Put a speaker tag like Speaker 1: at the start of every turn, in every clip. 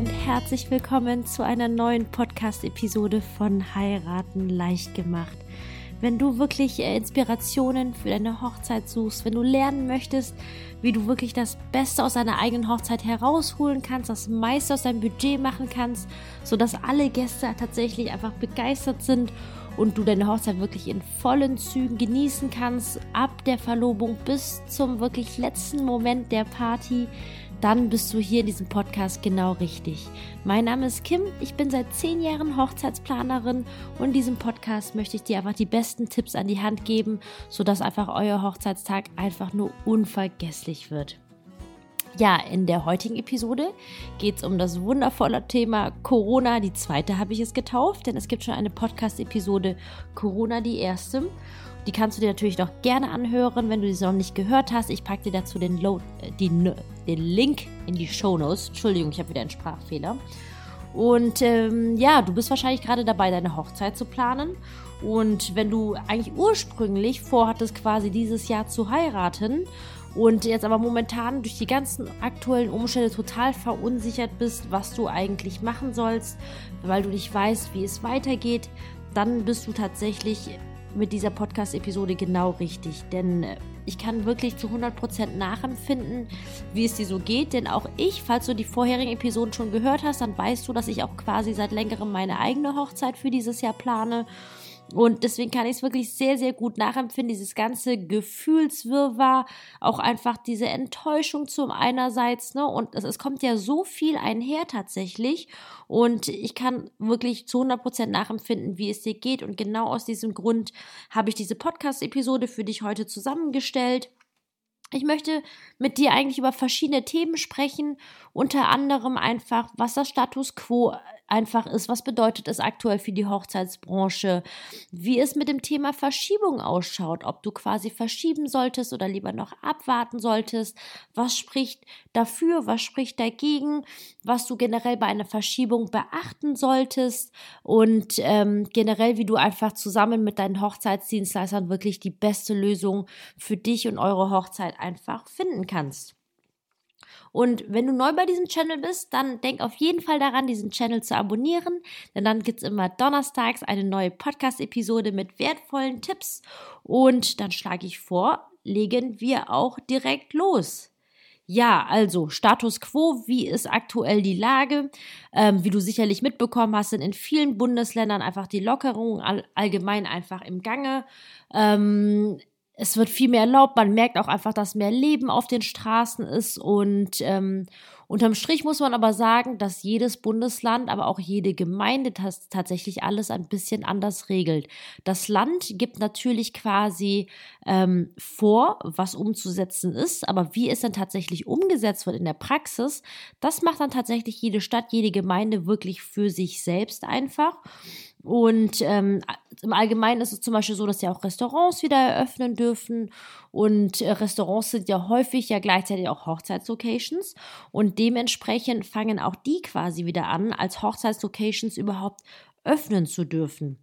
Speaker 1: und herzlich willkommen zu einer neuen Podcast-Episode von Heiraten leicht gemacht. Wenn du wirklich äh, Inspirationen für deine Hochzeit suchst, wenn du lernen möchtest, wie du wirklich das Beste aus deiner eigenen Hochzeit herausholen kannst, das meiste aus deinem Budget machen kannst, sodass alle Gäste tatsächlich einfach begeistert sind und du deine Hochzeit wirklich in vollen Zügen genießen kannst, ab der Verlobung bis zum wirklich letzten Moment der Party, dann bist du hier in diesem Podcast genau richtig. Mein Name ist Kim, ich bin seit zehn Jahren Hochzeitsplanerin und in diesem Podcast möchte ich dir einfach die besten Tipps an die Hand geben, sodass einfach euer Hochzeitstag einfach nur unvergesslich wird. Ja, in der heutigen Episode geht es um das wundervolle Thema Corona. Die zweite habe ich es getauft, denn es gibt schon eine Podcast-Episode Corona, die erste. Die kannst du dir natürlich noch gerne anhören, wenn du sie noch nicht gehört hast. Ich packe dir dazu den, Load, äh, die, den Link in die Show Notes. Entschuldigung, ich habe wieder einen Sprachfehler. Und ähm, ja, du bist wahrscheinlich gerade dabei, deine Hochzeit zu planen. Und wenn du eigentlich ursprünglich vorhattest, quasi dieses Jahr zu heiraten und jetzt aber momentan durch die ganzen aktuellen Umstände total verunsichert bist, was du eigentlich machen sollst, weil du nicht weißt, wie es weitergeht, dann bist du tatsächlich mit dieser Podcast-Episode genau richtig. Denn äh, ich kann wirklich zu 100% nachempfinden, wie es dir so geht. Denn auch ich, falls du die vorherigen Episoden schon gehört hast, dann weißt du, dass ich auch quasi seit längerem meine eigene Hochzeit für dieses Jahr plane. Und deswegen kann ich es wirklich sehr, sehr gut nachempfinden, dieses ganze Gefühlswirrwarr, auch einfach diese Enttäuschung zum einerseits, ne, und es, es kommt ja so viel einher tatsächlich. Und ich kann wirklich zu 100 Prozent nachempfinden, wie es dir geht. Und genau aus diesem Grund habe ich diese Podcast-Episode für dich heute zusammengestellt. Ich möchte mit dir eigentlich über verschiedene Themen sprechen, unter anderem einfach, was das Status quo einfach ist. Was bedeutet es aktuell für die Hochzeitsbranche? Wie es mit dem Thema Verschiebung ausschaut, ob du quasi verschieben solltest oder lieber noch abwarten solltest. Was spricht dafür, was spricht dagegen, was du generell bei einer Verschiebung beachten solltest und ähm, generell, wie du einfach zusammen mit deinen Hochzeitsdienstleistern wirklich die beste Lösung für dich und eure Hochzeit einfach finden kannst. Und wenn du neu bei diesem Channel bist, dann denk auf jeden Fall daran, diesen Channel zu abonnieren, denn dann gibt es immer donnerstags eine neue Podcast-Episode mit wertvollen Tipps. Und dann schlage ich vor, legen wir auch direkt los. Ja, also Status quo, wie ist aktuell die Lage? Ähm, wie du sicherlich mitbekommen hast, sind in vielen Bundesländern einfach die Lockerungen all, allgemein einfach im Gange. Ähm, es wird viel mehr erlaubt. Man merkt auch einfach, dass mehr Leben auf den Straßen ist. Und ähm, unterm Strich muss man aber sagen, dass jedes Bundesland, aber auch jede Gemeinde tatsächlich alles ein bisschen anders regelt. Das Land gibt natürlich quasi ähm, vor, was umzusetzen ist, aber wie es dann tatsächlich umgesetzt wird in der Praxis, das macht dann tatsächlich jede Stadt, jede Gemeinde wirklich für sich selbst einfach. Und ähm, im Allgemeinen ist es zum Beispiel so, dass ja auch Restaurants wieder eröffnen dürfen. Und äh, Restaurants sind ja häufig ja gleichzeitig auch Hochzeitslocations. Und dementsprechend fangen auch die quasi wieder an, als Hochzeitslocations überhaupt öffnen zu dürfen.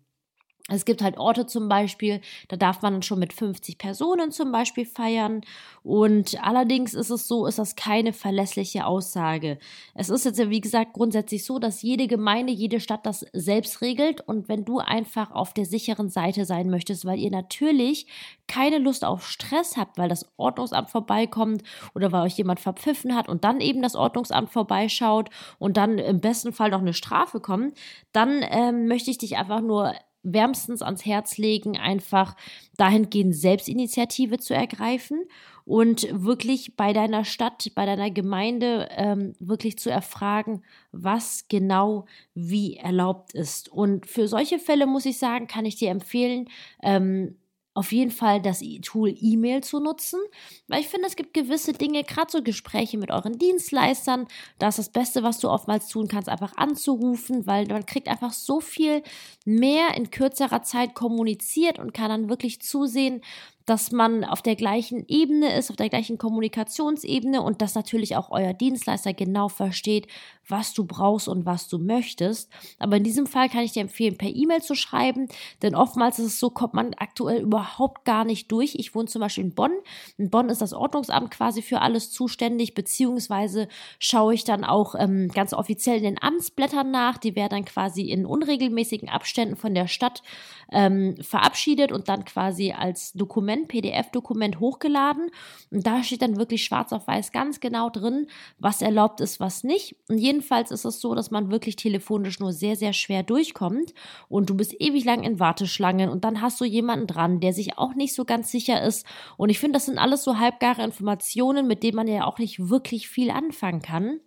Speaker 1: Es gibt halt Orte zum Beispiel, da darf man schon mit 50 Personen zum Beispiel feiern. Und allerdings ist es so, ist das keine verlässliche Aussage. Es ist jetzt ja, wie gesagt, grundsätzlich so, dass jede Gemeinde, jede Stadt das selbst regelt. Und wenn du einfach auf der sicheren Seite sein möchtest, weil ihr natürlich keine Lust auf Stress habt, weil das Ordnungsamt vorbeikommt oder weil euch jemand verpfiffen hat und dann eben das Ordnungsamt vorbeischaut und dann im besten Fall noch eine Strafe kommt, dann ähm, möchte ich dich einfach nur wärmstens ans Herz legen, einfach dahingehend Selbstinitiative zu ergreifen und wirklich bei deiner Stadt, bei deiner Gemeinde ähm, wirklich zu erfragen, was genau wie erlaubt ist. Und für solche Fälle muss ich sagen, kann ich dir empfehlen, ähm, auf jeden Fall das Tool E-Mail zu nutzen, weil ich finde, es gibt gewisse Dinge, gerade so Gespräche mit euren Dienstleistern, da ist das Beste, was du oftmals tun kannst, einfach anzurufen, weil man kriegt einfach so viel mehr in kürzerer Zeit kommuniziert und kann dann wirklich zusehen, dass man auf der gleichen Ebene ist, auf der gleichen Kommunikationsebene und dass natürlich auch euer Dienstleister genau versteht, was du brauchst und was du möchtest. Aber in diesem Fall kann ich dir empfehlen, per E-Mail zu schreiben, denn oftmals ist es so, kommt man aktuell überhaupt gar nicht durch. Ich wohne zum Beispiel in Bonn. In Bonn ist das Ordnungsamt quasi für alles zuständig, beziehungsweise schaue ich dann auch ähm, ganz offiziell in den Amtsblättern nach. Die werden dann quasi in unregelmäßigen Abständen von der Stadt ähm, verabschiedet und dann quasi als Dokument, PDF-Dokument hochgeladen. Und da steht dann wirklich schwarz auf weiß ganz genau drin, was erlaubt ist, was nicht. Und jedenfalls ist es so, dass man wirklich telefonisch nur sehr, sehr schwer durchkommt und du bist ewig lang in Warteschlangen und dann hast du jemanden dran, der sich auch nicht so ganz sicher ist. Und ich finde, das sind alles so halbgare Informationen, mit denen man ja auch nicht wirklich viel anfangen kann.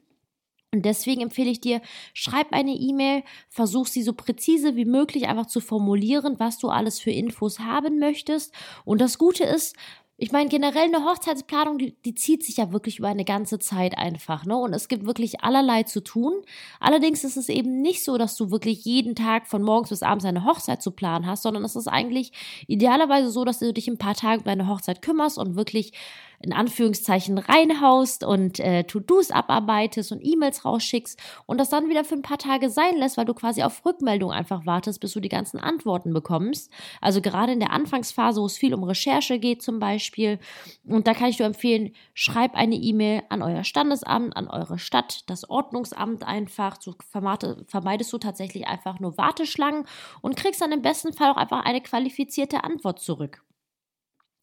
Speaker 1: Und deswegen empfehle ich dir, schreib eine E-Mail, versuch sie so präzise wie möglich einfach zu formulieren, was du alles für Infos haben möchtest. Und das Gute ist, ich meine, generell eine Hochzeitsplanung, die, die zieht sich ja wirklich über eine ganze Zeit einfach, ne? Und es gibt wirklich allerlei zu tun. Allerdings ist es eben nicht so, dass du wirklich jeden Tag von morgens bis abends eine Hochzeit zu planen hast, sondern es ist eigentlich idealerweise so, dass du dich ein paar Tage um deine Hochzeit kümmerst und wirklich in Anführungszeichen reinhaust und äh, To-Dos abarbeitest und E-Mails rausschickst und das dann wieder für ein paar Tage sein lässt, weil du quasi auf Rückmeldung einfach wartest, bis du die ganzen Antworten bekommst. Also gerade in der Anfangsphase, wo es viel um Recherche geht zum Beispiel. Und da kann ich dir empfehlen, schreib eine E-Mail an euer Standesamt, an eure Stadt, das Ordnungsamt einfach. So vermeidest du tatsächlich einfach nur Warteschlangen und kriegst dann im besten Fall auch einfach eine qualifizierte Antwort zurück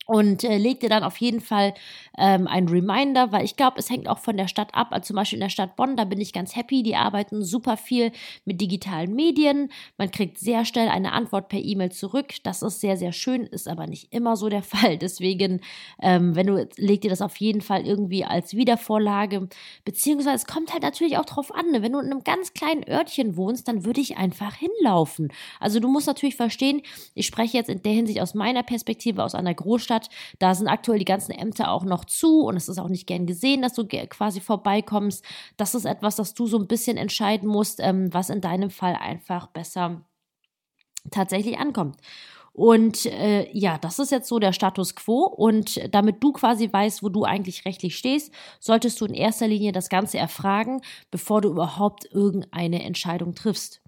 Speaker 1: und äh, leg dir dann auf jeden Fall ähm, ein Reminder, weil ich glaube, es hängt auch von der Stadt ab. Also zum Beispiel in der Stadt Bonn, da bin ich ganz happy. Die arbeiten super viel mit digitalen Medien. Man kriegt sehr schnell eine Antwort per E-Mail zurück. Das ist sehr, sehr schön, ist aber nicht immer so der Fall. Deswegen, ähm, wenn du, leg dir das auf jeden Fall irgendwie als Wiedervorlage. Beziehungsweise es kommt halt natürlich auch drauf an. Ne? Wenn du in einem ganz kleinen Örtchen wohnst, dann würde ich einfach hinlaufen. Also du musst natürlich verstehen, ich spreche jetzt in der Hinsicht aus meiner Perspektive aus einer Großstadt Stadt. Da sind aktuell die ganzen Ämter auch noch zu und es ist auch nicht gern gesehen, dass du quasi vorbeikommst. Das ist etwas, das du so ein bisschen entscheiden musst, ähm, was in deinem Fall einfach besser tatsächlich ankommt. Und äh, ja, das ist jetzt so der Status quo. Und damit du quasi weißt, wo du eigentlich rechtlich stehst, solltest du in erster Linie das Ganze erfragen, bevor du überhaupt irgendeine Entscheidung triffst.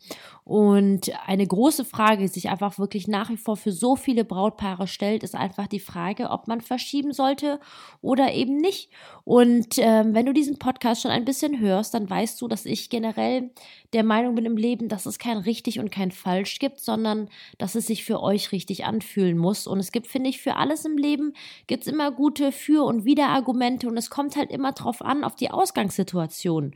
Speaker 1: Und eine große Frage, die sich einfach wirklich nach wie vor für so viele Brautpaare stellt, ist einfach die Frage, ob man verschieben sollte oder eben nicht. Und ähm, wenn du diesen Podcast schon ein bisschen hörst, dann weißt du, dass ich generell der Meinung bin im Leben, dass es kein richtig und kein falsch gibt, sondern dass es sich für euch richtig anfühlen muss. Und es gibt, finde ich, für alles im Leben gibt es immer gute Für- und Widerargumente und es kommt halt immer drauf an, auf die Ausgangssituation.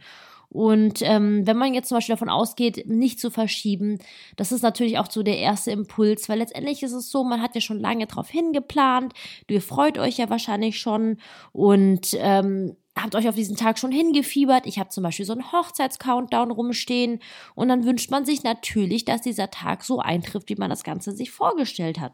Speaker 1: Und ähm, wenn man jetzt zum Beispiel davon ausgeht, nicht zu verschieben, das ist natürlich auch so der erste Impuls, weil letztendlich ist es so, man hat ja schon lange drauf hingeplant, ihr freut euch ja wahrscheinlich schon und ähm, habt euch auf diesen Tag schon hingefiebert. Ich habe zum Beispiel so einen Hochzeitscountdown rumstehen und dann wünscht man sich natürlich, dass dieser Tag so eintrifft, wie man das Ganze sich vorgestellt hat.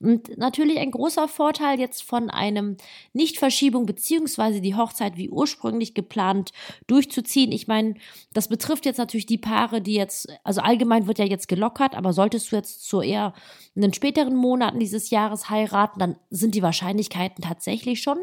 Speaker 1: Und natürlich ein großer Vorteil jetzt von einem Nichtverschiebung beziehungsweise die Hochzeit wie ursprünglich geplant durchzuziehen. Ich meine, das betrifft jetzt natürlich die Paare, die jetzt, also allgemein wird ja jetzt gelockert, aber solltest du jetzt zu eher in den späteren Monaten dieses Jahres heiraten, dann sind die Wahrscheinlichkeiten tatsächlich schon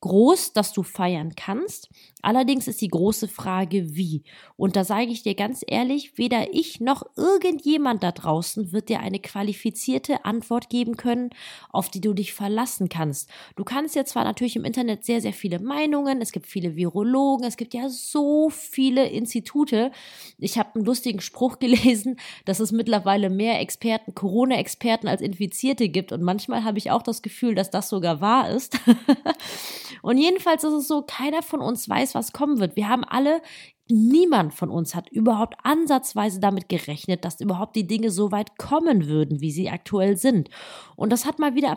Speaker 1: groß, dass du feiern kannst. Allerdings ist die große Frage, wie. Und da sage ich dir ganz ehrlich, weder ich noch irgendjemand da draußen wird dir eine qualifizierte Antwort geben können, auf die du dich verlassen kannst. Du kannst ja zwar natürlich im Internet sehr, sehr viele Meinungen, es gibt viele Virologen, es gibt ja so viele Institute. Ich habe einen lustigen Spruch gelesen, dass es mittlerweile mehr Experten, Corona-Experten als Infizierte gibt. Und manchmal habe ich auch das Gefühl, dass das sogar wahr ist. Und jedenfalls ist es so, keiner von uns weiß, was kommen wird. Wir haben alle Niemand von uns hat überhaupt ansatzweise damit gerechnet, dass überhaupt die Dinge so weit kommen würden, wie sie aktuell sind. Und das hat mal wieder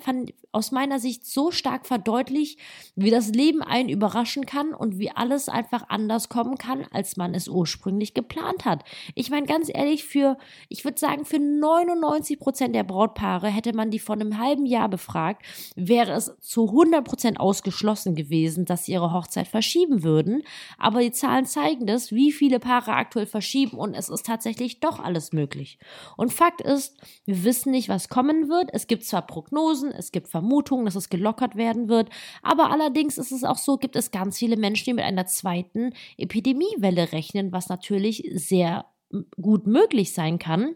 Speaker 1: aus meiner Sicht so stark verdeutlicht, wie das Leben einen überraschen kann und wie alles einfach anders kommen kann, als man es ursprünglich geplant hat. Ich meine, ganz ehrlich, für, ich würde sagen, für 99 Prozent der Brautpaare hätte man die vor einem halben Jahr befragt, wäre es zu 100 Prozent ausgeschlossen gewesen, dass sie ihre Hochzeit verschieben würden. Aber die Zahlen zeigen das, ist, wie viele Paare aktuell verschieben und es ist tatsächlich doch alles möglich. Und Fakt ist, wir wissen nicht, was kommen wird. Es gibt zwar Prognosen, es gibt Vermutungen, dass es gelockert werden wird, aber allerdings ist es auch so, gibt es ganz viele Menschen, die mit einer zweiten Epidemiewelle rechnen, was natürlich sehr gut möglich sein kann.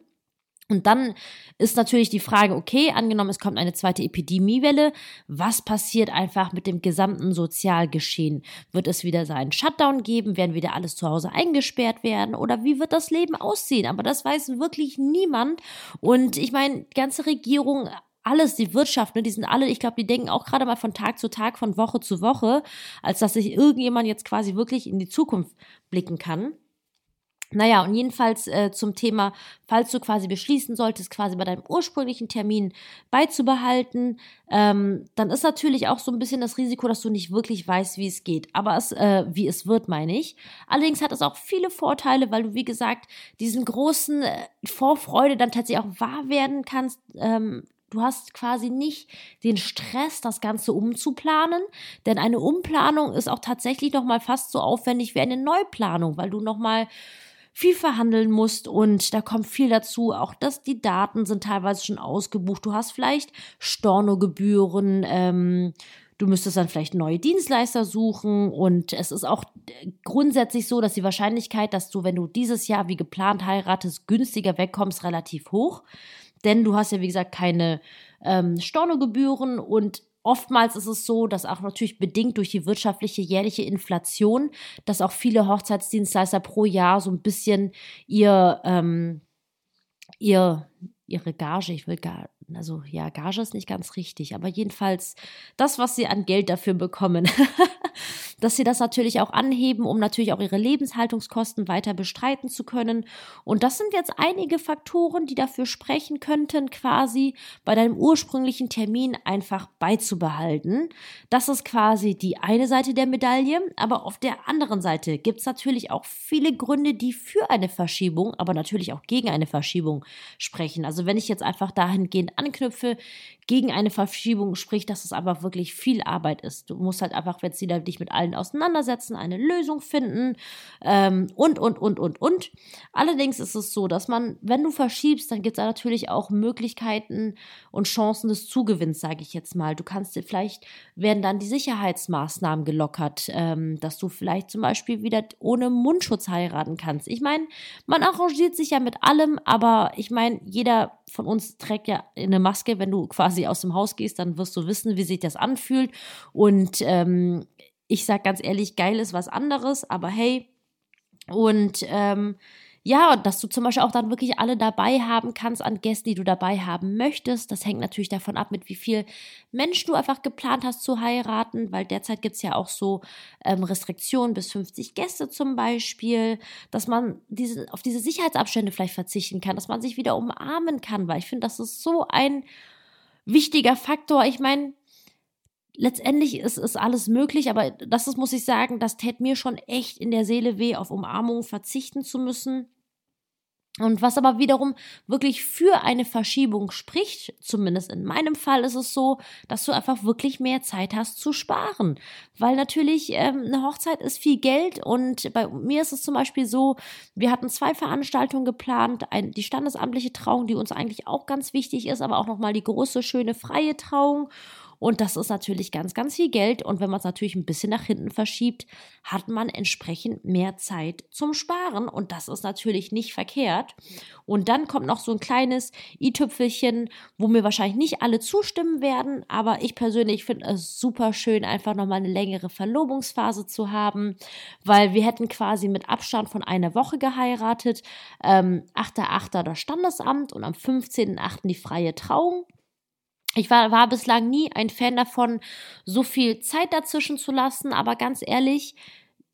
Speaker 1: Und dann ist natürlich die Frage, okay, angenommen, es kommt eine zweite Epidemiewelle, was passiert einfach mit dem gesamten Sozialgeschehen? Wird es wieder seinen Shutdown geben? Werden wieder alles zu Hause eingesperrt werden? Oder wie wird das Leben aussehen? Aber das weiß wirklich niemand. Und ich meine, die ganze Regierung alles, die Wirtschaft, ne, die sind alle, ich glaube, die denken auch gerade mal von Tag zu Tag, von Woche zu Woche, als dass sich irgendjemand jetzt quasi wirklich in die Zukunft blicken kann. Naja, und jedenfalls äh, zum Thema, falls du quasi beschließen solltest, quasi bei deinem ursprünglichen Termin beizubehalten, ähm, dann ist natürlich auch so ein bisschen das Risiko, dass du nicht wirklich weißt, wie es geht. Aber es, äh, wie es wird, meine ich. Allerdings hat es auch viele Vorteile, weil du, wie gesagt, diesen großen äh, Vorfreude dann tatsächlich auch wahr werden kannst, ähm, Du hast quasi nicht den Stress, das Ganze umzuplanen, denn eine Umplanung ist auch tatsächlich noch mal fast so aufwendig wie eine Neuplanung, weil du noch mal viel verhandeln musst und da kommt viel dazu. Auch dass die Daten sind teilweise schon ausgebucht. Du hast vielleicht Stornogebühren, ähm, du müsstest dann vielleicht neue Dienstleister suchen und es ist auch grundsätzlich so, dass die Wahrscheinlichkeit, dass du, wenn du dieses Jahr wie geplant heiratest, günstiger wegkommst, relativ hoch. Denn du hast ja, wie gesagt, keine ähm, Stornogebühren und Oftmals ist es so, dass auch natürlich bedingt durch die wirtschaftliche jährliche Inflation, dass auch viele Hochzeitsdienstleister pro Jahr so ein bisschen ihr, ähm, ihr, ihre Gage, ich will gar, also ja, Gage ist nicht ganz richtig, aber jedenfalls das, was sie an Geld dafür bekommen, dass sie das natürlich auch anheben, um natürlich auch ihre Lebenshaltungskosten weiter bestreiten zu können. Und das sind jetzt einige Faktoren, die dafür sprechen könnten, quasi bei deinem ursprünglichen Termin einfach beizubehalten. Das ist quasi die eine Seite der Medaille, aber auf der anderen Seite gibt es natürlich auch viele Gründe, die für eine Verschiebung, aber natürlich auch gegen eine Verschiebung sprechen. Also wenn ich jetzt einfach dahingehend anknüpfe, gegen eine Verschiebung spricht, dass es aber wirklich viel Arbeit ist. Du musst halt einfach jetzt wieder dich mit allen auseinandersetzen, eine Lösung finden ähm, und, und, und, und, und. Allerdings ist es so, dass man, wenn du verschiebst, dann gibt es da natürlich auch Möglichkeiten und Chancen des Zugewinns, sage ich jetzt mal. Du kannst dir vielleicht, werden dann die Sicherheitsmaßnahmen gelockert, ähm, dass du vielleicht zum Beispiel wieder ohne Mundschutz heiraten kannst. Ich meine, man arrangiert sich ja mit allem, aber ich meine, jeder von uns trägt ja eine Maske, wenn du quasi quasi aus dem Haus gehst, dann wirst du wissen, wie sich das anfühlt. Und ähm, ich sag ganz ehrlich, geil ist was anderes, aber hey, und ähm, ja, dass du zum Beispiel auch dann wirklich alle dabei haben kannst an Gästen, die du dabei haben möchtest. Das hängt natürlich davon ab, mit wie viel Menschen du einfach geplant hast zu heiraten, weil derzeit gibt es ja auch so ähm, Restriktionen bis 50 Gäste zum Beispiel, dass man diese, auf diese Sicherheitsabstände vielleicht verzichten kann, dass man sich wieder umarmen kann, weil ich finde, das ist so ein wichtiger Faktor. Ich meine, letztendlich ist, ist alles möglich, aber das ist, muss ich sagen, das tät mir schon echt in der Seele weh, auf Umarmung verzichten zu müssen. Und was aber wiederum wirklich für eine Verschiebung spricht, zumindest in meinem Fall ist es so, dass du einfach wirklich mehr Zeit hast zu sparen. Weil natürlich ähm, eine Hochzeit ist viel Geld und bei mir ist es zum Beispiel so, wir hatten zwei Veranstaltungen geplant, ein, die standesamtliche Trauung, die uns eigentlich auch ganz wichtig ist, aber auch nochmal die große, schöne freie Trauung. Und das ist natürlich ganz, ganz viel Geld. Und wenn man es natürlich ein bisschen nach hinten verschiebt, hat man entsprechend mehr Zeit zum Sparen. Und das ist natürlich nicht verkehrt. Und dann kommt noch so ein kleines i-Tüpfelchen, wo mir wahrscheinlich nicht alle zustimmen werden. Aber ich persönlich finde es super schön, einfach nochmal eine längere Verlobungsphase zu haben, weil wir hätten quasi mit Abstand von einer Woche geheiratet. Ähm, 8.8. das Standesamt und am 15.8. die freie Trauung. Ich war, war bislang nie ein Fan davon, so viel Zeit dazwischen zu lassen, aber ganz ehrlich,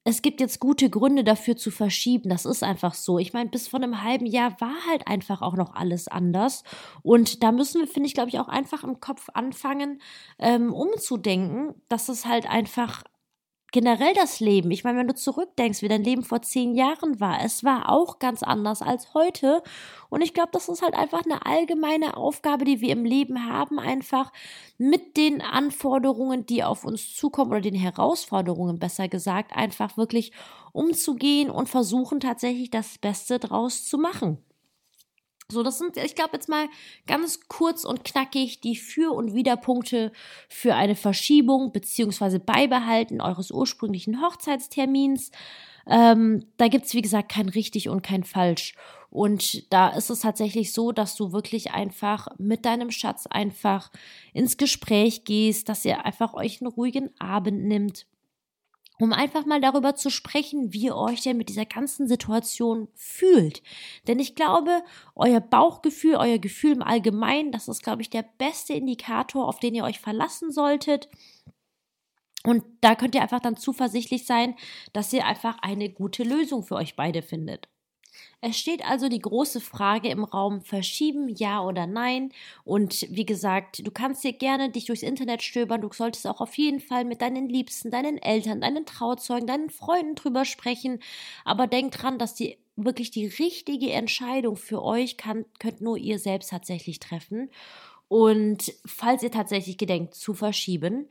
Speaker 1: es gibt jetzt gute Gründe dafür zu verschieben. Das ist einfach so. Ich meine, bis vor einem halben Jahr war halt einfach auch noch alles anders. Und da müssen wir, finde ich, glaube ich, auch einfach im Kopf anfangen, ähm, umzudenken, dass es halt einfach generell das Leben. Ich meine, wenn du zurückdenkst, wie dein Leben vor zehn Jahren war, es war auch ganz anders als heute. Und ich glaube, das ist halt einfach eine allgemeine Aufgabe, die wir im Leben haben, einfach mit den Anforderungen, die auf uns zukommen oder den Herausforderungen, besser gesagt, einfach wirklich umzugehen und versuchen tatsächlich das Beste draus zu machen. So, das sind, ich glaube, jetzt mal ganz kurz und knackig die Für- und Widerpunkte für eine Verschiebung beziehungsweise Beibehalten eures ursprünglichen Hochzeitstermins. Ähm, da gibt's wie gesagt, kein richtig und kein falsch. Und da ist es tatsächlich so, dass du wirklich einfach mit deinem Schatz einfach ins Gespräch gehst, dass ihr einfach euch einen ruhigen Abend nimmt um einfach mal darüber zu sprechen, wie ihr euch denn mit dieser ganzen Situation fühlt. Denn ich glaube, euer Bauchgefühl, euer Gefühl im Allgemeinen, das ist, glaube ich, der beste Indikator, auf den ihr euch verlassen solltet. Und da könnt ihr einfach dann zuversichtlich sein, dass ihr einfach eine gute Lösung für euch beide findet. Es steht also die große Frage im Raum, verschieben, ja oder nein. Und wie gesagt, du kannst dir gerne dich durchs Internet stöbern. Du solltest auch auf jeden Fall mit deinen Liebsten, deinen Eltern, deinen Trauzeugen, deinen Freunden drüber sprechen. Aber denk dran, dass die wirklich die richtige Entscheidung für euch kann, könnt nur ihr selbst tatsächlich treffen. Und falls ihr tatsächlich gedenkt zu verschieben,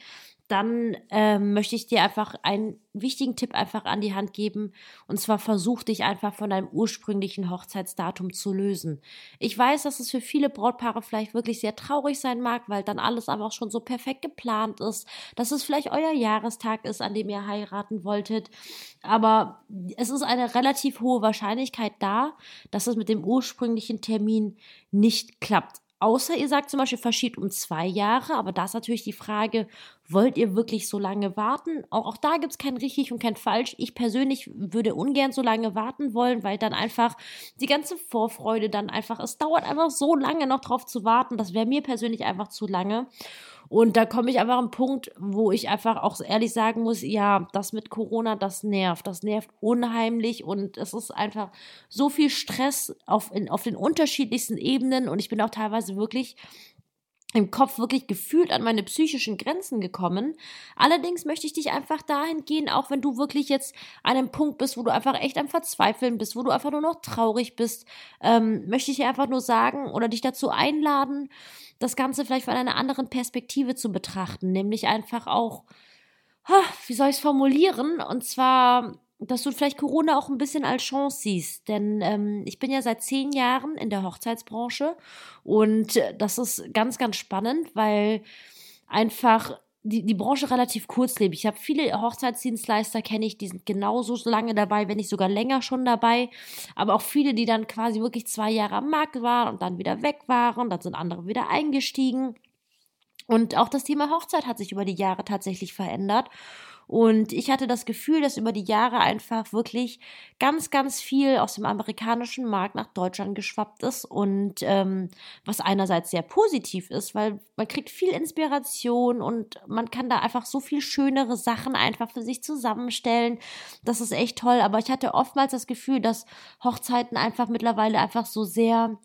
Speaker 1: dann ähm, möchte ich dir einfach einen wichtigen Tipp einfach an die Hand geben. Und zwar versuch dich einfach von deinem ursprünglichen Hochzeitsdatum zu lösen. Ich weiß, dass es für viele Brautpaare vielleicht wirklich sehr traurig sein mag, weil dann alles einfach schon so perfekt geplant ist, dass es vielleicht euer Jahrestag ist, an dem ihr heiraten wolltet. Aber es ist eine relativ hohe Wahrscheinlichkeit da, dass es mit dem ursprünglichen Termin nicht klappt. Außer ihr sagt zum Beispiel, verschiebt um zwei Jahre, aber da ist natürlich die Frage, wollt ihr wirklich so lange warten? Auch, auch da gibt es kein richtig und kein falsch. Ich persönlich würde ungern so lange warten wollen, weil dann einfach die ganze Vorfreude dann einfach, es dauert einfach so lange noch drauf zu warten. Das wäre mir persönlich einfach zu lange. Und da komme ich einfach an einen Punkt, wo ich einfach auch ehrlich sagen muss, ja, das mit Corona, das nervt. Das nervt unheimlich und es ist einfach so viel Stress auf, in, auf den unterschiedlichsten Ebenen und ich bin auch teilweise wirklich im Kopf wirklich gefühlt an meine psychischen Grenzen gekommen. Allerdings möchte ich dich einfach dahin gehen, auch wenn du wirklich jetzt an einem Punkt bist, wo du einfach echt am Verzweifeln bist, wo du einfach nur noch traurig bist, ähm, möchte ich dir einfach nur sagen oder dich dazu einladen, das Ganze vielleicht von einer anderen Perspektive zu betrachten, nämlich einfach auch, wie soll ich es formulieren? Und zwar, dass du vielleicht Corona auch ein bisschen als Chance siehst. Denn ähm, ich bin ja seit zehn Jahren in der Hochzeitsbranche und das ist ganz, ganz spannend, weil einfach die, die Branche relativ kurzlebig. Ich habe viele Hochzeitsdienstleister, kenne ich, die sind genauso lange dabei, wenn nicht sogar länger schon dabei. Aber auch viele, die dann quasi wirklich zwei Jahre am Markt waren und dann wieder weg waren. Dann sind andere wieder eingestiegen. Und auch das Thema Hochzeit hat sich über die Jahre tatsächlich verändert. Und ich hatte das Gefühl, dass über die Jahre einfach wirklich ganz, ganz viel aus dem amerikanischen Markt nach Deutschland geschwappt ist und ähm, was einerseits sehr positiv ist, weil man kriegt viel Inspiration und man kann da einfach so viel schönere Sachen einfach für sich zusammenstellen. Das ist echt toll. Aber ich hatte oftmals das Gefühl, dass Hochzeiten einfach mittlerweile einfach so sehr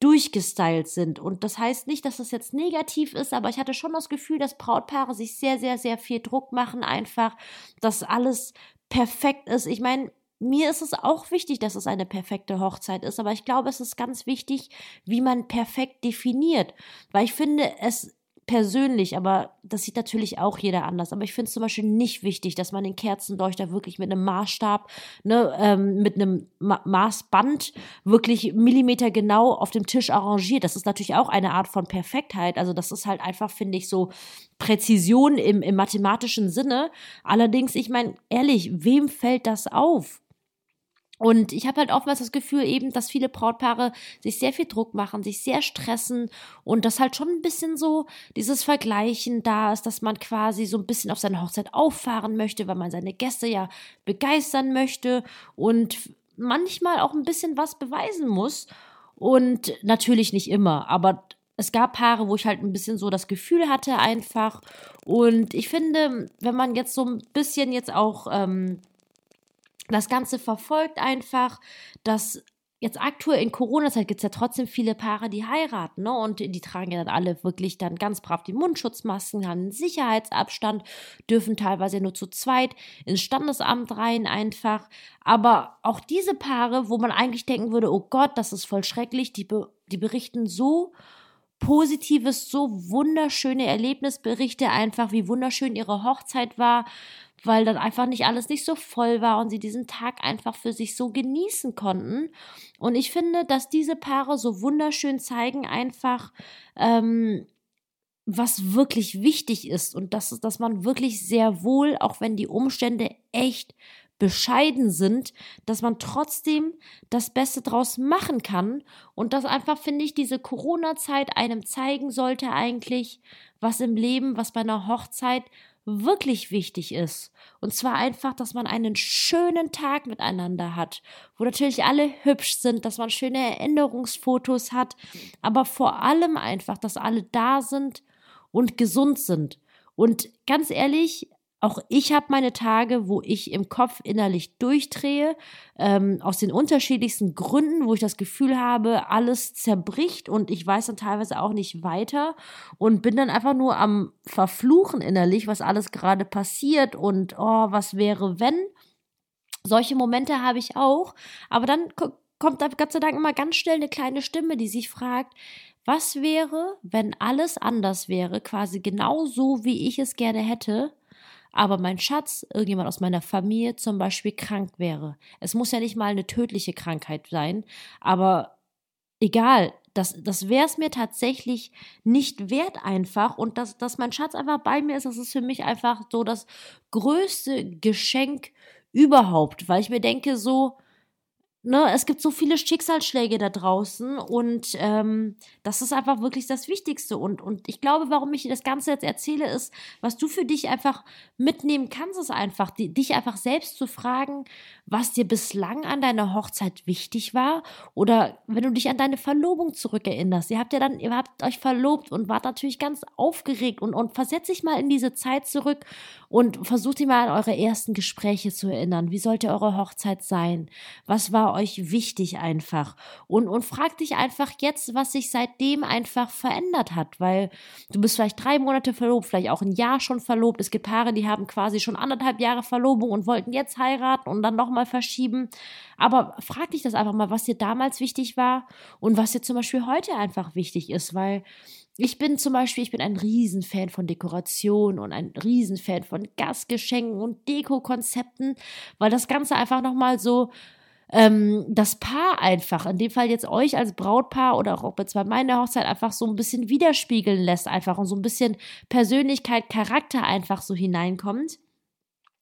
Speaker 1: durchgestylt sind. Und das heißt nicht, dass das jetzt negativ ist, aber ich hatte schon das Gefühl, dass Brautpaare sich sehr, sehr, sehr viel Druck machen, einfach, dass alles perfekt ist. Ich meine, mir ist es auch wichtig, dass es eine perfekte Hochzeit ist, aber ich glaube, es ist ganz wichtig, wie man perfekt definiert, weil ich finde, es persönlich, aber das sieht natürlich auch jeder anders. Aber ich finde es zum Beispiel nicht wichtig, dass man den Kerzenleuchter wirklich mit einem Maßstab, ne, ähm, mit einem Ma Maßband wirklich Millimeter genau auf dem Tisch arrangiert. Das ist natürlich auch eine Art von Perfektheit. Also das ist halt einfach, finde ich, so Präzision im, im mathematischen Sinne. Allerdings, ich meine, ehrlich, wem fällt das auf? Und ich habe halt oftmals das Gefühl eben, dass viele Brautpaare sich sehr viel Druck machen, sich sehr stressen und dass halt schon ein bisschen so dieses Vergleichen da ist, dass man quasi so ein bisschen auf seine Hochzeit auffahren möchte, weil man seine Gäste ja begeistern möchte und manchmal auch ein bisschen was beweisen muss. Und natürlich nicht immer, aber es gab Paare, wo ich halt ein bisschen so das Gefühl hatte einfach. Und ich finde, wenn man jetzt so ein bisschen jetzt auch ähm, das Ganze verfolgt einfach, dass jetzt aktuell in Corona-Zeit gibt es ja trotzdem viele Paare, die heiraten, ne? Und die tragen ja dann alle wirklich dann ganz brav die Mundschutzmasken, haben einen Sicherheitsabstand, dürfen teilweise nur zu zweit ins Standesamt rein einfach. Aber auch diese Paare, wo man eigentlich denken würde, oh Gott, das ist voll schrecklich, die, be die berichten so positives, so wunderschöne Erlebnisberichte einfach, wie wunderschön ihre Hochzeit war, weil dann einfach nicht alles nicht so voll war und sie diesen Tag einfach für sich so genießen konnten. Und ich finde, dass diese Paare so wunderschön zeigen einfach, ähm, was wirklich wichtig ist und dass, dass man wirklich sehr wohl, auch wenn die Umstände echt bescheiden sind, dass man trotzdem das Beste draus machen kann und dass einfach, finde ich, diese Corona-Zeit einem zeigen sollte eigentlich, was im Leben, was bei einer Hochzeit wirklich wichtig ist. Und zwar einfach, dass man einen schönen Tag miteinander hat, wo natürlich alle hübsch sind, dass man schöne Erinnerungsfotos hat, aber vor allem einfach, dass alle da sind und gesund sind. Und ganz ehrlich, auch ich habe meine Tage, wo ich im Kopf innerlich durchdrehe, ähm, aus den unterschiedlichsten Gründen, wo ich das Gefühl habe, alles zerbricht und ich weiß dann teilweise auch nicht weiter und bin dann einfach nur am Verfluchen innerlich, was alles gerade passiert und oh, was wäre, wenn. Solche Momente habe ich auch, aber dann kommt da Gott sei Dank immer ganz schnell eine kleine Stimme, die sich fragt, was wäre, wenn alles anders wäre, quasi genau so, wie ich es gerne hätte, aber mein Schatz, irgendjemand aus meiner Familie zum Beispiel krank wäre. Es muss ja nicht mal eine tödliche Krankheit sein, aber egal, das, das wäre es mir tatsächlich nicht wert einfach. Und dass, dass mein Schatz einfach bei mir ist, das ist für mich einfach so das größte Geschenk überhaupt, weil ich mir denke so, ne, es gibt so viele Schicksalsschläge da draußen und ähm, das ist einfach wirklich das Wichtigste. Und, und ich glaube, warum ich dir das Ganze jetzt erzähle, ist, was du für dich einfach mitnehmen kannst, ist einfach, die, dich einfach selbst zu fragen, was dir bislang an deiner Hochzeit wichtig war oder wenn du dich an deine Verlobung zurückerinnerst. Ihr habt ja dann, ihr habt euch verlobt und wart natürlich ganz aufgeregt und, und versetz dich mal in diese Zeit zurück und versucht ihr mal an eure ersten Gespräche zu erinnern. Wie sollte eure Hochzeit sein? Was war euch wichtig einfach? Und, und frag dich einfach jetzt, was sich seitdem einfach verändert hat, weil du bist vielleicht drei Monate verlobt, vielleicht auch ein Jahr schon verlobt. Es gibt Paare, die haben quasi schon anderthalb Jahre Verlobung und wollten jetzt heiraten und dann nochmal verschieben. Aber frag dich das einfach mal, was dir damals wichtig war und was dir zum Beispiel heute einfach wichtig ist, weil ich bin zum Beispiel, ich bin ein Riesenfan von Dekoration und ein Riesenfan von Gastgeschenken und Dekokonzepten, weil das Ganze einfach nochmal so ähm, das Paar einfach, in dem Fall jetzt euch als Brautpaar oder auch bei meiner Hochzeit einfach so ein bisschen widerspiegeln lässt einfach und so ein bisschen Persönlichkeit, Charakter einfach so hineinkommt.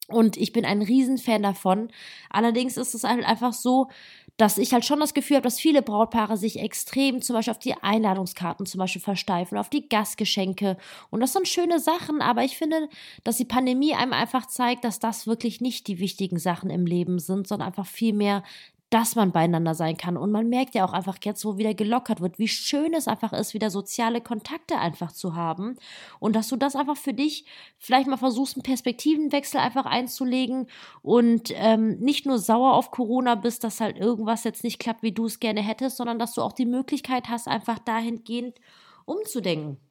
Speaker 1: Und ich bin ein Riesenfan davon. Allerdings ist es halt einfach so, dass ich halt schon das Gefühl habe, dass viele Brautpaare sich extrem zum Beispiel auf die Einladungskarten zum Beispiel versteifen, auf die Gastgeschenke. Und das sind schöne Sachen, aber ich finde, dass die Pandemie einem einfach zeigt, dass das wirklich nicht die wichtigen Sachen im Leben sind, sondern einfach viel mehr dass man beieinander sein kann. Und man merkt ja auch einfach jetzt, wo wieder gelockert wird, wie schön es einfach ist, wieder soziale Kontakte einfach zu haben. Und dass du das einfach für dich vielleicht mal versuchst, einen Perspektivenwechsel einfach einzulegen und ähm, nicht nur sauer auf Corona bist, dass halt irgendwas jetzt nicht klappt, wie du es gerne hättest, sondern dass du auch die Möglichkeit hast, einfach dahingehend umzudenken.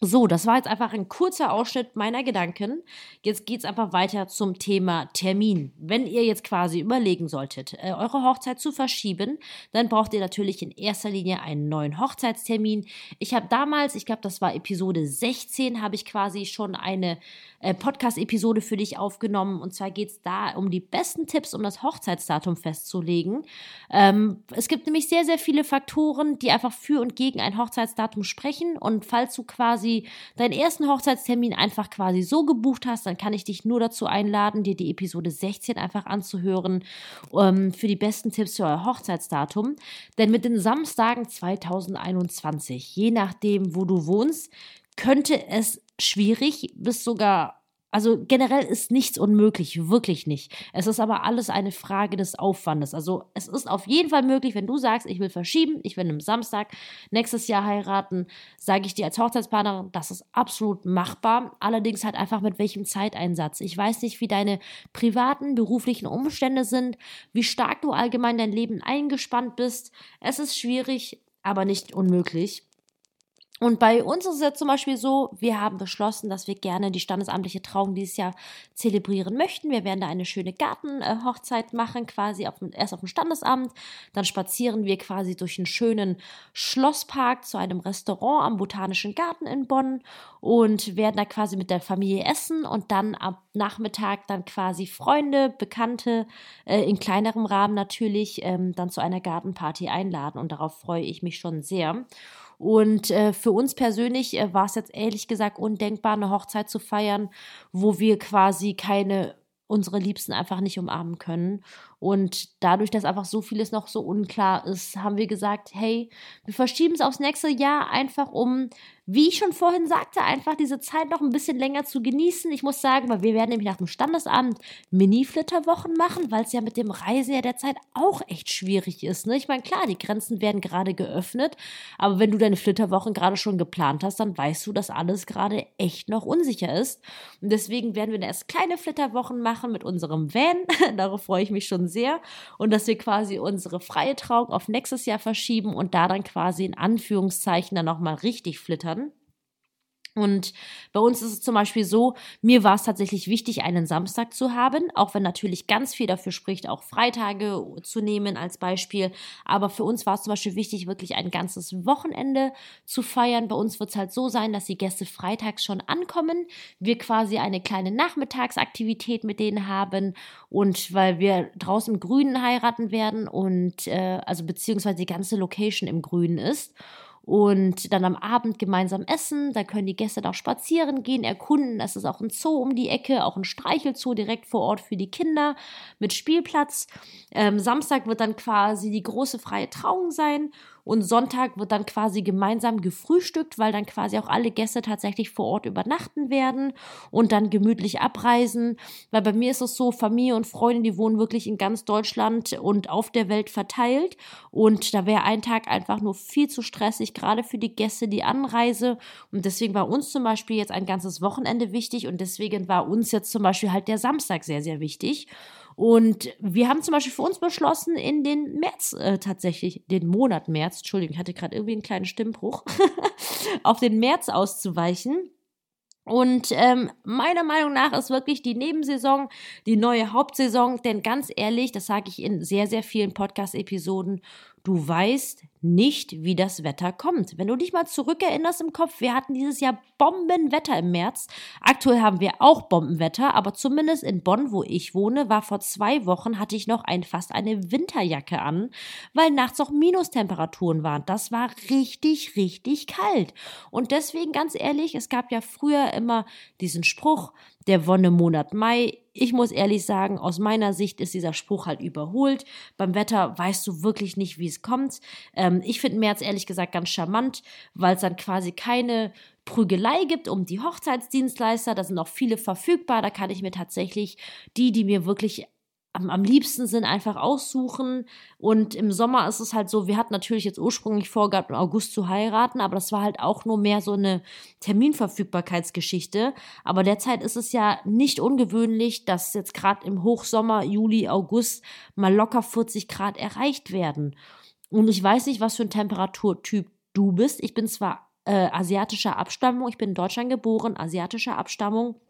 Speaker 1: So, das war jetzt einfach ein kurzer Ausschnitt meiner Gedanken. Jetzt geht es einfach weiter zum Thema Termin. Wenn ihr jetzt quasi überlegen solltet, äh, eure Hochzeit zu verschieben, dann braucht ihr natürlich in erster Linie einen neuen Hochzeitstermin. Ich habe damals, ich glaube, das war Episode 16, habe ich quasi schon eine äh, Podcast-Episode für dich aufgenommen. Und zwar geht es da um die besten Tipps, um das Hochzeitsdatum festzulegen. Ähm, es gibt nämlich sehr, sehr viele Faktoren, die einfach für und gegen ein Hochzeitsdatum sprechen. Und falls du quasi deinen ersten Hochzeitstermin einfach quasi so gebucht hast, dann kann ich dich nur dazu einladen, dir die Episode 16 einfach anzuhören ähm, für die besten Tipps für euer Hochzeitsdatum. Denn mit den Samstagen 2021, je nachdem, wo du wohnst, könnte es schwierig bis sogar also generell ist nichts unmöglich, wirklich nicht. Es ist aber alles eine Frage des Aufwandes. Also es ist auf jeden Fall möglich, wenn du sagst, ich will verschieben, ich will am Samstag nächstes Jahr heiraten, sage ich dir als Hochzeitsplanerin, das ist absolut machbar. Allerdings halt einfach mit welchem Zeiteinsatz. Ich weiß nicht, wie deine privaten, beruflichen Umstände sind, wie stark du allgemein dein Leben eingespannt bist. Es ist schwierig, aber nicht unmöglich. Und bei uns ist es jetzt zum Beispiel so, wir haben beschlossen, dass wir gerne die standesamtliche Trauung dieses Jahr zelebrieren möchten. Wir werden da eine schöne Gartenhochzeit machen, quasi auf, erst auf dem Standesamt. Dann spazieren wir quasi durch einen schönen Schlosspark zu einem Restaurant am Botanischen Garten in Bonn und werden da quasi mit der Familie essen und dann ab Nachmittag dann quasi Freunde, Bekannte, äh, in kleinerem Rahmen natürlich, ähm, dann zu einer Gartenparty einladen. Und darauf freue ich mich schon sehr. Und äh, für uns persönlich äh, war es jetzt ehrlich gesagt undenkbar, eine Hochzeit zu feiern, wo wir quasi keine unsere Liebsten einfach nicht umarmen können. Und dadurch, dass einfach so vieles noch so unklar ist, haben wir gesagt, hey, wir verschieben es aufs nächste Jahr einfach, um wie ich schon vorhin sagte, einfach diese Zeit noch ein bisschen länger zu genießen. Ich muss sagen, weil wir werden nämlich nach dem Standesamt Mini-Flitterwochen machen, weil es ja mit dem Reise ja derzeit auch echt schwierig ist. Ne? Ich meine, klar, die Grenzen werden gerade geöffnet, aber wenn du deine Flitterwochen gerade schon geplant hast, dann weißt du, dass alles gerade echt noch unsicher ist. Und deswegen werden wir erst kleine Flitterwochen machen mit unserem Van. Darauf freue ich mich schon sehr. Und dass wir quasi unsere freie Trauung auf nächstes Jahr verschieben und da dann quasi in Anführungszeichen dann nochmal richtig flittern und bei uns ist es zum Beispiel so, mir war es tatsächlich wichtig, einen Samstag zu haben, auch wenn natürlich ganz viel dafür spricht, auch Freitage zu nehmen als Beispiel. Aber für uns war es zum Beispiel wichtig, wirklich ein ganzes Wochenende zu feiern. Bei uns wird es halt so sein, dass die Gäste freitags schon ankommen, wir quasi eine kleine Nachmittagsaktivität mit denen haben und weil wir draußen im Grünen heiraten werden und äh, also beziehungsweise die ganze Location im Grünen ist und dann am Abend gemeinsam essen. Da können die Gäste auch spazieren gehen, erkunden. Es ist auch ein Zoo um die Ecke, auch ein Streichelzoo direkt vor Ort für die Kinder mit Spielplatz. Ähm, Samstag wird dann quasi die große freie Trauung sein und Sonntag wird dann quasi gemeinsam gefrühstückt, weil dann quasi auch alle Gäste tatsächlich vor Ort übernachten werden und dann gemütlich abreisen. Weil bei mir ist es so, Familie und Freunde, die wohnen wirklich in ganz Deutschland und auf der Welt verteilt. Und da wäre ein Tag einfach nur viel zu stressig, gerade für die Gäste, die Anreise. Und deswegen war uns zum Beispiel jetzt ein ganzes Wochenende wichtig und deswegen war uns jetzt zum Beispiel halt der Samstag sehr, sehr wichtig. Und wir haben zum Beispiel für uns beschlossen, in den März äh, tatsächlich, den Monat März, Entschuldigung, ich hatte gerade irgendwie einen kleinen Stimmbruch, auf den März auszuweichen. Und ähm, meiner Meinung nach ist wirklich die Nebensaison die neue Hauptsaison, denn ganz ehrlich, das sage ich in sehr, sehr vielen Podcast-Episoden, Du weißt nicht, wie das Wetter kommt. Wenn du dich mal zurückerinnerst im Kopf, wir hatten dieses Jahr Bombenwetter im März. Aktuell haben wir auch Bombenwetter, aber zumindest in Bonn, wo ich wohne, war vor zwei Wochen, hatte ich noch ein, fast eine Winterjacke an, weil nachts auch Minustemperaturen waren. Das war richtig, richtig kalt. Und deswegen ganz ehrlich, es gab ja früher immer diesen Spruch, der Wonnemonat Mai. Ich muss ehrlich sagen, aus meiner Sicht ist dieser Spruch halt überholt. Beim Wetter weißt du wirklich nicht, wie es kommt. Ähm, ich finde März ehrlich gesagt ganz charmant, weil es dann quasi keine Prügelei gibt um die Hochzeitsdienstleister. Da sind auch viele verfügbar. Da kann ich mir tatsächlich die, die mir wirklich am, am liebsten sind, einfach aussuchen. Und im Sommer ist es halt so, wir hatten natürlich jetzt ursprünglich vorgehabt, im August zu heiraten, aber das war halt auch nur mehr so eine Terminverfügbarkeitsgeschichte. Aber derzeit ist es ja nicht ungewöhnlich, dass jetzt gerade im Hochsommer, Juli, August mal locker 40 Grad erreicht werden. Und ich weiß nicht, was für ein Temperaturtyp du bist. Ich bin zwar äh, asiatischer Abstammung, ich bin in Deutschland geboren, asiatischer Abstammung.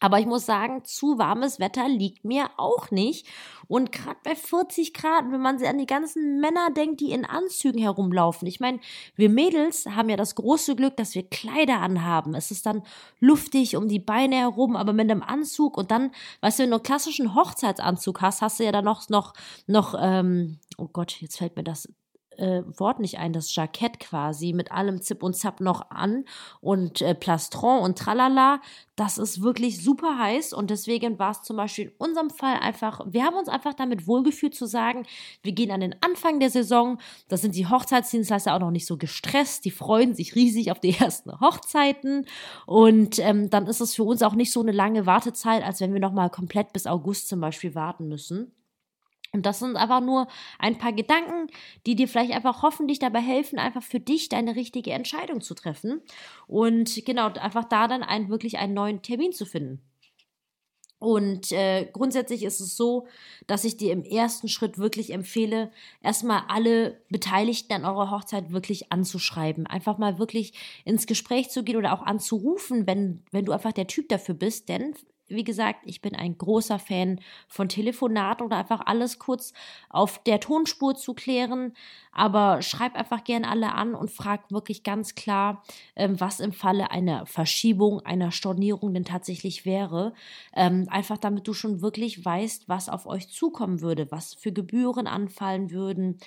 Speaker 1: Aber ich muss sagen, zu warmes Wetter liegt mir auch nicht. Und gerade bei 40 Grad, wenn man an die ganzen Männer denkt, die in Anzügen herumlaufen. Ich meine, wir Mädels haben ja das große Glück, dass wir Kleider anhaben. Es ist dann luftig um die Beine herum, aber mit einem Anzug und dann, weißt du, wenn du einen klassischen Hochzeitsanzug hast, hast du ja dann noch, noch, noch, ähm, oh Gott, jetzt fällt mir das äh, Wort nicht ein, das Jackett quasi mit allem Zip und Zap noch an und äh, Plastron und tralala. Das ist wirklich super heiß und deswegen war es zum Beispiel in unserem Fall einfach, wir haben uns einfach damit wohlgefühlt zu sagen, wir gehen an den Anfang der Saison, da sind die Hochzeitsdienstleister auch noch nicht so gestresst, die freuen sich riesig auf die ersten Hochzeiten und ähm, dann ist es für uns auch nicht so eine lange Wartezeit, als wenn wir nochmal komplett bis August zum Beispiel warten müssen. Und das sind einfach nur ein paar Gedanken, die dir vielleicht einfach hoffentlich dabei helfen, einfach für dich deine richtige Entscheidung zu treffen. Und genau, einfach da dann einen, wirklich einen neuen Termin zu finden. Und äh, grundsätzlich ist es so, dass ich dir im ersten Schritt wirklich empfehle, erstmal alle Beteiligten an eurer Hochzeit wirklich anzuschreiben. Einfach mal wirklich ins Gespräch zu gehen oder auch anzurufen, wenn, wenn du einfach der Typ dafür bist. Denn wie gesagt, ich bin ein großer Fan von Telefonaten oder einfach alles kurz auf der Tonspur zu klären. Aber schreib einfach gerne alle an und frag wirklich ganz klar, ähm, was im Falle einer Verschiebung, einer Stornierung denn tatsächlich wäre. Ähm, einfach damit du schon wirklich weißt, was auf euch zukommen würde, was für Gebühren anfallen würden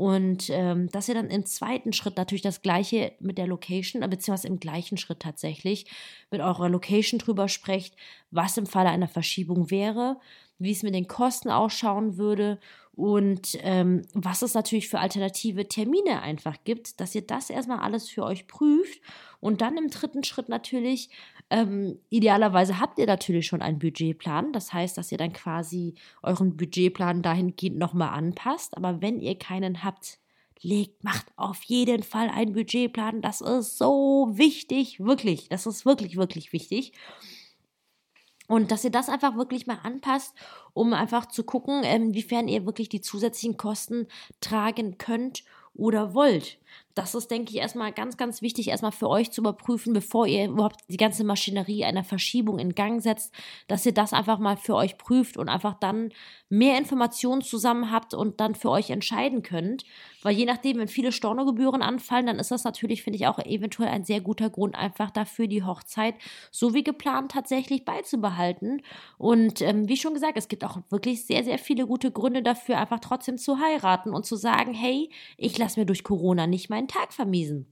Speaker 1: und ähm, dass ihr dann im zweiten Schritt natürlich das gleiche mit der Location, beziehungsweise im gleichen Schritt tatsächlich mit eurer Location drüber sprecht, was im Falle einer Verschiebung wäre, wie es mit den Kosten ausschauen würde und ähm, was es natürlich für alternative Termine einfach gibt, dass ihr das erstmal alles für euch prüft und dann im dritten Schritt natürlich, ähm, idealerweise habt ihr natürlich schon einen Budgetplan. Das heißt, dass ihr dann quasi euren Budgetplan dahingehend nochmal anpasst. Aber wenn ihr keinen habt, legt, macht auf jeden Fall einen Budgetplan. Das ist so wichtig, wirklich. Das ist wirklich, wirklich wichtig. Und dass ihr das einfach wirklich mal anpasst, um einfach zu gucken, inwiefern ihr wirklich die zusätzlichen Kosten tragen könnt oder wollt. Das ist, denke ich, erstmal ganz, ganz wichtig, erstmal für euch zu überprüfen, bevor ihr überhaupt die ganze Maschinerie einer Verschiebung in Gang setzt, dass ihr das einfach mal für euch prüft und einfach dann mehr Informationen zusammen habt und dann für euch entscheiden könnt. Weil je nachdem, wenn viele Stornogebühren anfallen, dann ist das natürlich, finde ich, auch eventuell ein sehr guter Grund, einfach dafür die Hochzeit so wie geplant tatsächlich beizubehalten. Und ähm, wie schon gesagt, es gibt auch wirklich sehr, sehr viele gute Gründe dafür, einfach trotzdem zu heiraten und zu sagen, hey, ich lasse mir durch Corona nicht meinen Tag vermiesen.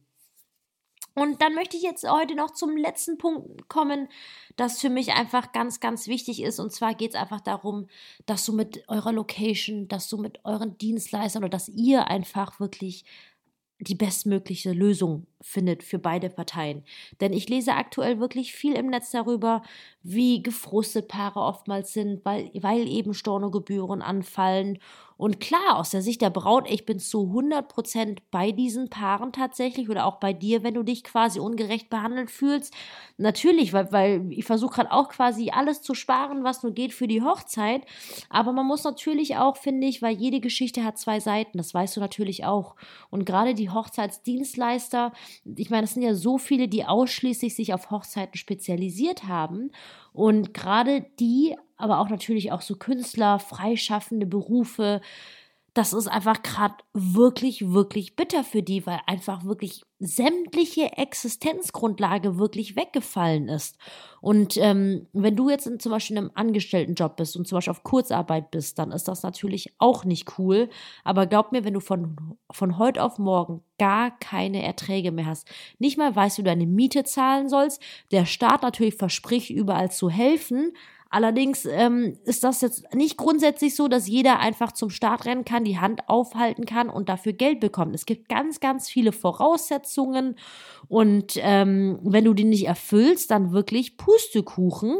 Speaker 1: Und dann möchte ich jetzt heute noch zum letzten Punkt kommen, das für mich einfach ganz, ganz wichtig ist. Und zwar geht es einfach darum, dass du mit eurer Location, dass du mit euren Dienstleistern oder dass ihr einfach wirklich die bestmögliche Lösung findet für beide Parteien. Denn ich lese aktuell wirklich viel im Netz darüber, wie gefrustet Paare oftmals sind, weil, weil eben Stornogebühren anfallen. Und klar, aus der Sicht der Braut, ich bin zu 100% bei diesen Paaren tatsächlich oder auch bei dir, wenn du dich quasi ungerecht behandelt fühlst. Natürlich, weil, weil ich versuche gerade auch quasi alles zu sparen, was nur geht für die Hochzeit. Aber man muss natürlich auch, finde ich, weil jede Geschichte hat zwei Seiten, das weißt du natürlich auch. Und gerade die Hochzeitsdienstleister, ich meine, es sind ja so viele, die ausschließlich sich auf Hochzeiten spezialisiert haben. Und gerade die, aber auch natürlich auch so Künstler, freischaffende Berufe, das ist einfach gerade wirklich, wirklich bitter für die, weil einfach wirklich sämtliche Existenzgrundlage wirklich weggefallen ist. Und ähm, wenn du jetzt in, zum Beispiel in einem Angestelltenjob bist und zum Beispiel auf Kurzarbeit bist, dann ist das natürlich auch nicht cool. Aber glaub mir, wenn du von, von heute auf morgen gar keine Erträge mehr hast, nicht mal weißt, wie du deine Miete zahlen sollst, der Staat natürlich verspricht, überall zu helfen, Allerdings ähm, ist das jetzt nicht grundsätzlich so, dass jeder einfach zum Start rennen kann, die Hand aufhalten kann und dafür Geld bekommt. Es gibt ganz, ganz viele Voraussetzungen und ähm, wenn du die nicht erfüllst, dann wirklich Pustekuchen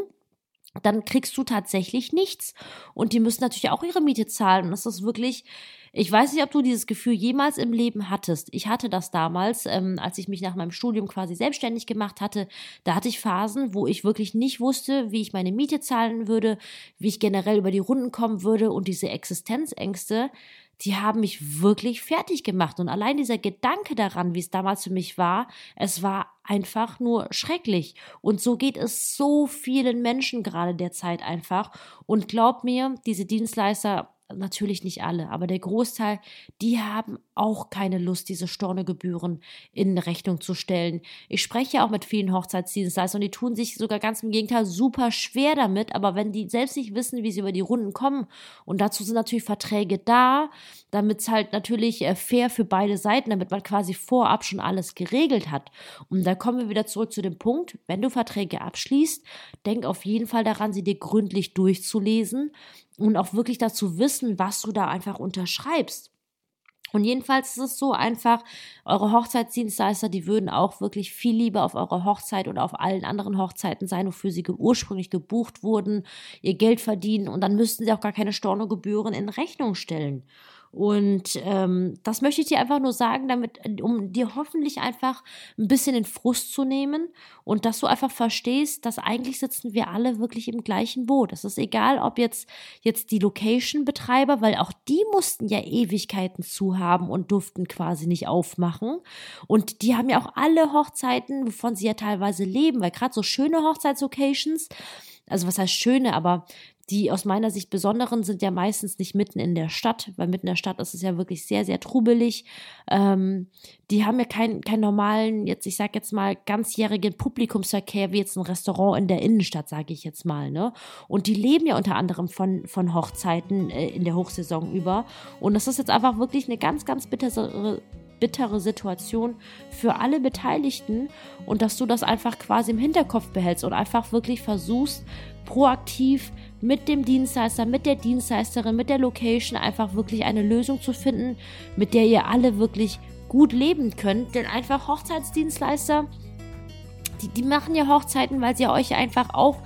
Speaker 1: dann kriegst du tatsächlich nichts. Und die müssen natürlich auch ihre Miete zahlen. Und das ist wirklich, ich weiß nicht, ob du dieses Gefühl jemals im Leben hattest. Ich hatte das damals, ähm, als ich mich nach meinem Studium quasi selbstständig gemacht hatte. Da hatte ich Phasen, wo ich wirklich nicht wusste, wie ich meine Miete zahlen würde, wie ich generell über die Runden kommen würde und diese Existenzängste, die haben mich wirklich fertig gemacht. Und allein dieser Gedanke daran, wie es damals für mich war, es war einfach nur schrecklich. Und so geht es so vielen Menschen gerade derzeit einfach. Und glaub mir, diese Dienstleister natürlich nicht alle, aber der Großteil, die haben auch keine Lust, diese Stornogebühren in Rechnung zu stellen. Ich spreche ja auch mit vielen Hochzeitsdienstleistern und die tun sich sogar ganz im Gegenteil super schwer damit, aber wenn die selbst nicht wissen, wie sie über die Runden kommen und dazu sind natürlich Verträge da, damit es halt natürlich äh, fair für beide Seiten, damit man quasi vorab schon alles geregelt hat. Und da kommen wir wieder zurück zu dem Punkt, wenn du Verträge abschließt, denk auf jeden Fall daran, sie dir gründlich durchzulesen und auch wirklich dazu wissen, was du da einfach unterschreibst. Und jedenfalls ist es so einfach, eure Hochzeitsdienstleister, die würden auch wirklich viel lieber auf eurer Hochzeit oder auf allen anderen Hochzeiten sein, wofür sie ursprünglich gebucht wurden, ihr Geld verdienen und dann müssten sie auch gar keine Stornogebühren in Rechnung stellen. Und ähm, das möchte ich dir einfach nur sagen, damit, um dir hoffentlich einfach ein bisschen den Frust zu nehmen und dass du einfach verstehst, dass eigentlich sitzen wir alle wirklich im gleichen Boot. Es ist egal, ob jetzt, jetzt die Location-Betreiber, weil auch die mussten ja Ewigkeiten zu haben und durften quasi nicht aufmachen. Und die haben ja auch alle Hochzeiten, wovon sie ja teilweise leben, weil gerade so schöne Hochzeitslocations, also was heißt schöne, aber die aus meiner Sicht besonderen sind ja meistens nicht mitten in der Stadt, weil mitten in der Stadt ist es ja wirklich sehr, sehr trubelig. Ähm, die haben ja keinen keinen normalen, jetzt, ich sag jetzt mal, ganzjährigen Publikumsverkehr wie jetzt ein Restaurant in der Innenstadt, sage ich jetzt mal. Ne? Und die leben ja unter anderem von, von Hochzeiten äh, in der Hochsaison über. Und das ist jetzt einfach wirklich eine ganz, ganz bittere, bittere Situation für alle Beteiligten und dass du das einfach quasi im Hinterkopf behältst und einfach wirklich versuchst, proaktiv mit dem Dienstleister, mit der Dienstleisterin, mit der Location einfach wirklich eine Lösung zu finden, mit der ihr alle wirklich gut leben könnt. Denn einfach Hochzeitsdienstleister, die, die machen ja Hochzeiten, weil sie euch einfach auch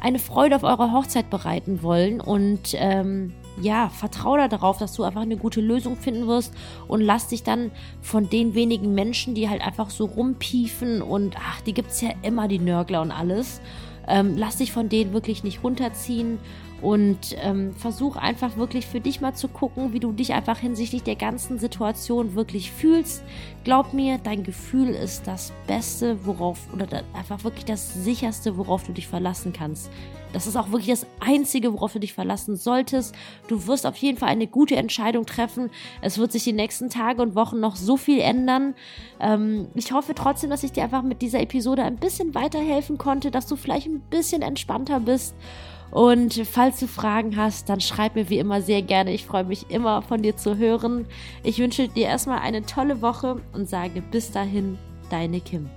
Speaker 1: eine Freude auf eure Hochzeit bereiten wollen. Und ähm, ja, vertraue darauf, dass du einfach eine gute Lösung finden wirst und lass dich dann von den wenigen Menschen, die halt einfach so rumpiefen und ach, die gibt es ja immer, die Nörgler und alles. Ähm, lass dich von denen wirklich nicht runterziehen und ähm, versuch einfach wirklich für dich mal zu gucken, wie du dich einfach hinsichtlich der ganzen Situation wirklich fühlst. Glaub mir, dein Gefühl ist das Beste, worauf, oder einfach wirklich das sicherste, worauf du dich verlassen kannst. Das ist auch wirklich das Einzige, worauf du dich verlassen solltest. Du wirst auf jeden Fall eine gute Entscheidung treffen. Es wird sich die nächsten Tage und Wochen noch so viel ändern. Ähm, ich hoffe trotzdem, dass ich dir einfach mit dieser Episode ein bisschen weiterhelfen konnte, dass du vielleicht ein bisschen entspannter bist. Und falls du Fragen hast, dann schreib mir wie immer sehr gerne. Ich freue mich immer von dir zu hören. Ich wünsche dir erstmal eine tolle Woche und sage bis dahin, deine Kim.